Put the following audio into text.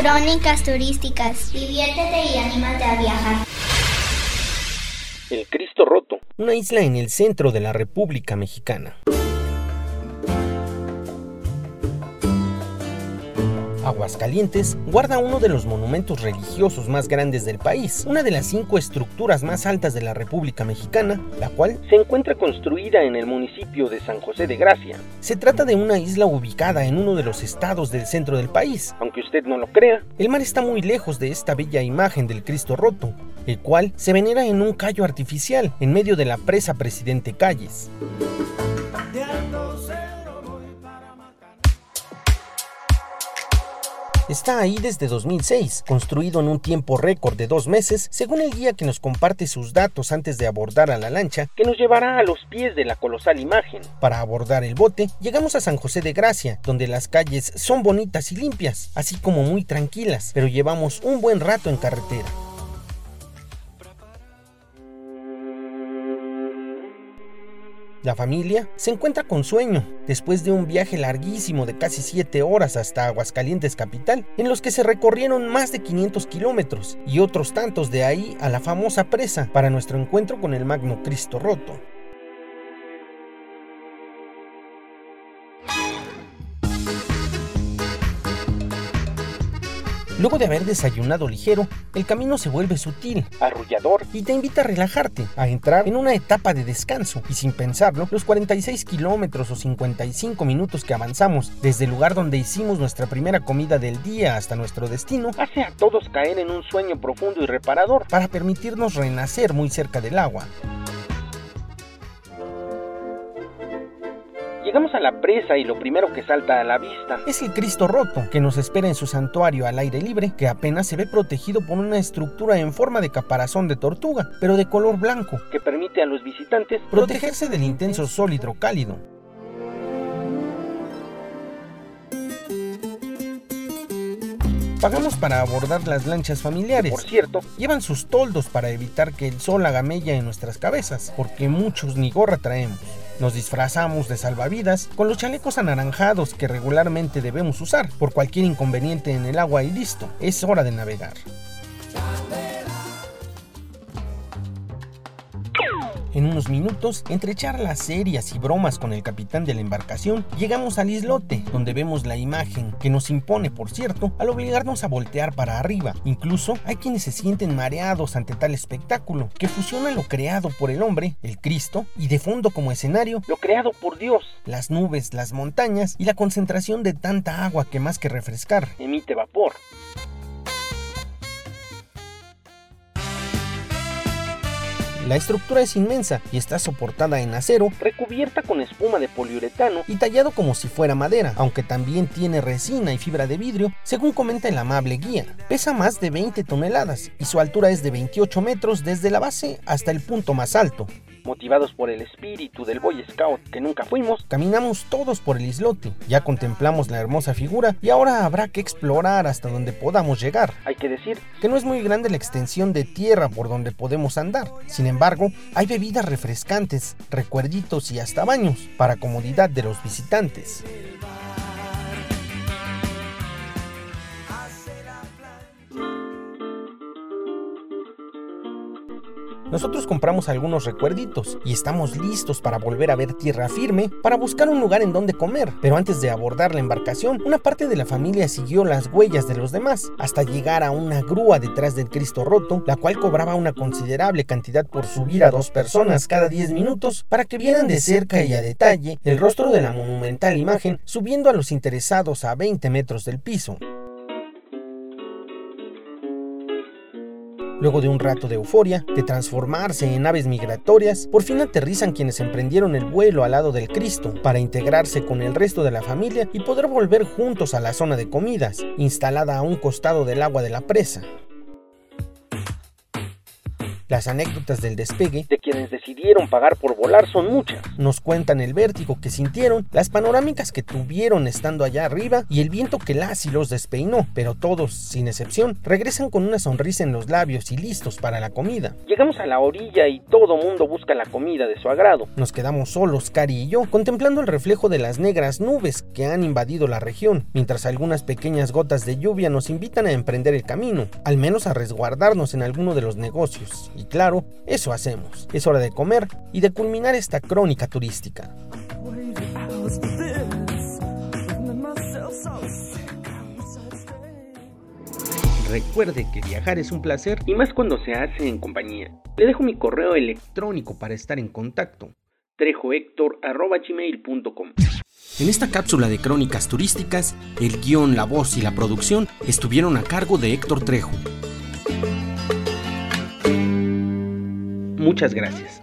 Crónicas turísticas. Diviértete y anímate a viajar. El Cristo Roto, una isla en el centro de la República Mexicana. Aguascalientes guarda uno de los monumentos religiosos más grandes del país, una de las cinco estructuras más altas de la República Mexicana, la cual se encuentra construida en el municipio de San José de Gracia. Se trata de una isla ubicada en uno de los estados del centro del país. Aunque usted no lo crea, el mar está muy lejos de esta bella imagen del Cristo roto, el cual se venera en un callo artificial en medio de la presa Presidente Calles. Está ahí desde 2006, construido en un tiempo récord de dos meses, según el guía que nos comparte sus datos antes de abordar a la lancha, que nos llevará a los pies de la colosal imagen. Para abordar el bote, llegamos a San José de Gracia, donde las calles son bonitas y limpias, así como muy tranquilas, pero llevamos un buen rato en carretera. La familia se encuentra con sueño después de un viaje larguísimo de casi 7 horas hasta Aguascalientes capital, en los que se recorrieron más de 500 kilómetros y otros tantos de ahí a la famosa presa para nuestro encuentro con el Magno Cristo Roto. Luego de haber desayunado ligero, el camino se vuelve sutil, arrullador y te invita a relajarte, a entrar en una etapa de descanso. Y sin pensarlo, los 46 kilómetros o 55 minutos que avanzamos desde el lugar donde hicimos nuestra primera comida del día hasta nuestro destino, hace a todos caer en un sueño profundo y reparador para permitirnos renacer muy cerca del agua. Llegamos a la presa y lo primero que salta a la vista es el Cristo roto, que nos espera en su santuario al aire libre, que apenas se ve protegido por una estructura en forma de caparazón de tortuga, pero de color blanco, que permite a los visitantes protegerse del intenso sol hidrocálido. Pagamos para abordar las lanchas familiares. Por cierto, llevan sus toldos para evitar que el sol haga mella en nuestras cabezas, porque muchos ni gorra traemos. Nos disfrazamos de salvavidas con los chalecos anaranjados que regularmente debemos usar por cualquier inconveniente en el agua y listo, es hora de navegar. En unos minutos, entre charlas serias y bromas con el capitán de la embarcación, llegamos al islote, donde vemos la imagen, que nos impone, por cierto, al obligarnos a voltear para arriba. Incluso hay quienes se sienten mareados ante tal espectáculo, que fusiona lo creado por el hombre, el Cristo, y de fondo como escenario, lo creado por Dios, las nubes, las montañas y la concentración de tanta agua que más que refrescar, emite vapor. La estructura es inmensa y está soportada en acero, recubierta con espuma de poliuretano y tallado como si fuera madera, aunque también tiene resina y fibra de vidrio, según comenta el amable guía. Pesa más de 20 toneladas y su altura es de 28 metros desde la base hasta el punto más alto. Motivados por el espíritu del Boy Scout que nunca fuimos, caminamos todos por el islote. Ya contemplamos la hermosa figura y ahora habrá que explorar hasta donde podamos llegar. Hay que decir que no es muy grande la extensión de tierra por donde podemos andar. Sin embargo, hay bebidas refrescantes, recuerditos y hasta baños para comodidad de los visitantes. Nosotros compramos algunos recuerditos y estamos listos para volver a ver tierra firme para buscar un lugar en donde comer. Pero antes de abordar la embarcación, una parte de la familia siguió las huellas de los demás hasta llegar a una grúa detrás del Cristo roto, la cual cobraba una considerable cantidad por subir a dos personas cada 10 minutos para que vieran de cerca y a detalle el rostro de la monumental imagen subiendo a los interesados a 20 metros del piso. Luego de un rato de euforia, de transformarse en aves migratorias, por fin aterrizan quienes emprendieron el vuelo al lado del Cristo para integrarse con el resto de la familia y poder volver juntos a la zona de comidas, instalada a un costado del agua de la presa. Las anécdotas del despegue de quienes decidieron pagar por volar son muchas. Nos cuentan el vértigo que sintieron, las panorámicas que tuvieron estando allá arriba y el viento que las y los despeinó, pero todos, sin excepción, regresan con una sonrisa en los labios y listos para la comida. Llegamos a la orilla y todo mundo busca la comida de su agrado. Nos quedamos solos, Cari y yo, contemplando el reflejo de las negras nubes que han invadido la región, mientras algunas pequeñas gotas de lluvia nos invitan a emprender el camino, al menos a resguardarnos en alguno de los negocios. Y claro, eso hacemos. Es hora de comer y de culminar esta crónica turística. Recuerde que viajar es un placer y más cuando se hace en compañía. Le dejo mi correo electrónico para estar en contacto. trejohector.gmail.com En esta cápsula de crónicas turísticas, el guion, la voz y la producción estuvieron a cargo de Héctor Trejo. Muchas gracias.